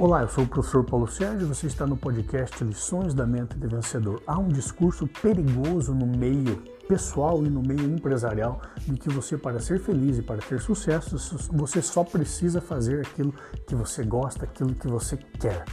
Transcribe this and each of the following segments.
Olá, eu sou o professor Paulo Sérgio e você está no podcast Lições da Mente de Vencedor. Há um discurso perigoso no meio pessoal e no meio empresarial de que você, para ser feliz e para ter sucesso, você só precisa fazer aquilo que você gosta, aquilo que você quer.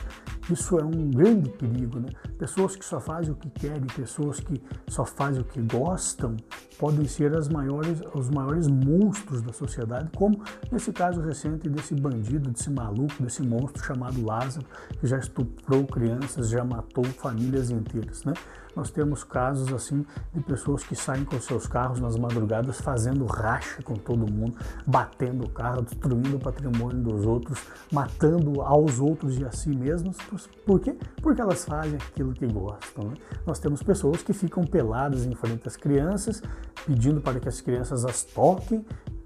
Isso é um grande perigo, né? Pessoas que só fazem o que querem, pessoas que só fazem o que gostam, podem ser as maiores, os maiores monstros da sociedade, como nesse caso recente desse bandido, desse maluco, desse monstro chamado Lázaro, que já estuprou crianças, já matou famílias inteiras, né? Nós temos casos assim de pessoas que saem com seus carros nas madrugadas fazendo racha com todo mundo, batendo o carro, destruindo o patrimônio dos outros, matando aos outros e a si mesmos. Por quê? Porque elas fazem aquilo que gostam. Né? Nós temos pessoas que ficam peladas em frente às crianças, pedindo para que as crianças as toquem,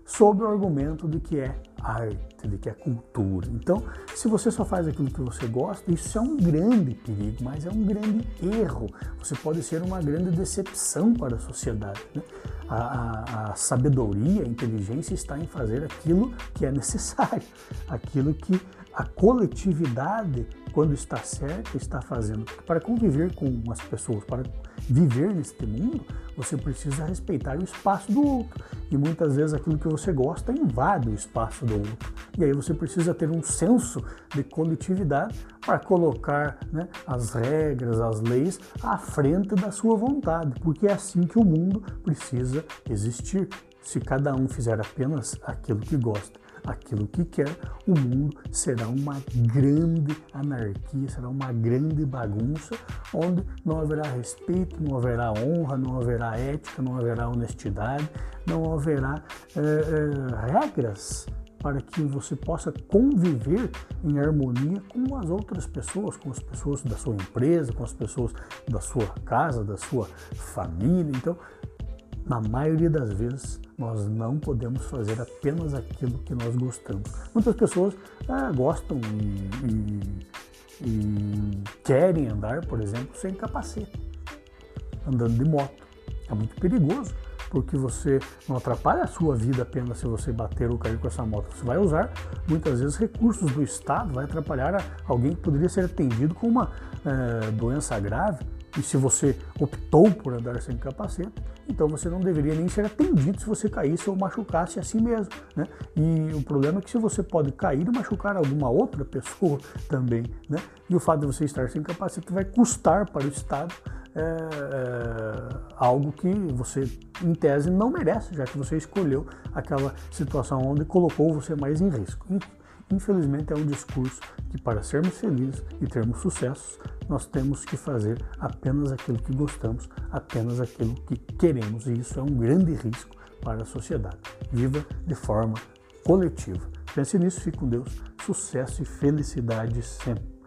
sob o argumento de que é arte, de que é cultura. Então, se você só faz aquilo que você gosta, isso é um grande perigo, mas é um grande erro. Você pode ser uma grande decepção para a sociedade. Né? A, a, a sabedoria, a inteligência está em fazer aquilo que é necessário, aquilo que a coletividade, quando está certa, está fazendo. Para conviver com as pessoas, para viver neste mundo, você precisa respeitar o espaço do outro. E muitas vezes aquilo que você gosta invade o espaço do outro. E aí você precisa ter um senso de coletividade para colocar né, as regras, as leis à frente da sua vontade, porque é assim que o mundo precisa existir. Se cada um fizer apenas aquilo que gosta aquilo que quer, o mundo será uma grande anarquia, será uma grande bagunça, onde não haverá respeito, não haverá honra, não haverá ética, não haverá honestidade, não haverá é, é, regras para que você possa conviver em harmonia com as outras pessoas, com as pessoas da sua empresa, com as pessoas da sua casa, da sua família. Então, na maioria das vezes, nós não podemos fazer apenas aquilo que nós gostamos. Muitas pessoas ah, gostam e, e, e querem andar, por exemplo, sem capacete, andando de moto. É muito perigoso, porque você não atrapalha a sua vida apenas se você bater ou cair com essa moto. Você vai usar muitas vezes recursos do Estado, vai atrapalhar alguém que poderia ser atendido com uma é, doença grave e se você optou por andar sem capacete, então você não deveria nem ser atendido se você caísse ou machucasse a si mesmo. Né? E o problema é que se você pode cair e machucar alguma outra pessoa também, né? e o fato de você estar sem capacete vai custar para o Estado é, é, algo que você, em tese, não merece, já que você escolheu aquela situação onde colocou você mais em risco. Infelizmente, é um discurso que, para sermos felizes e termos sucessos, nós temos que fazer apenas aquilo que gostamos, apenas aquilo que queremos, e isso é um grande risco para a sociedade. Viva de forma coletiva. Pense nisso, fique com Deus. Sucesso e felicidade sempre.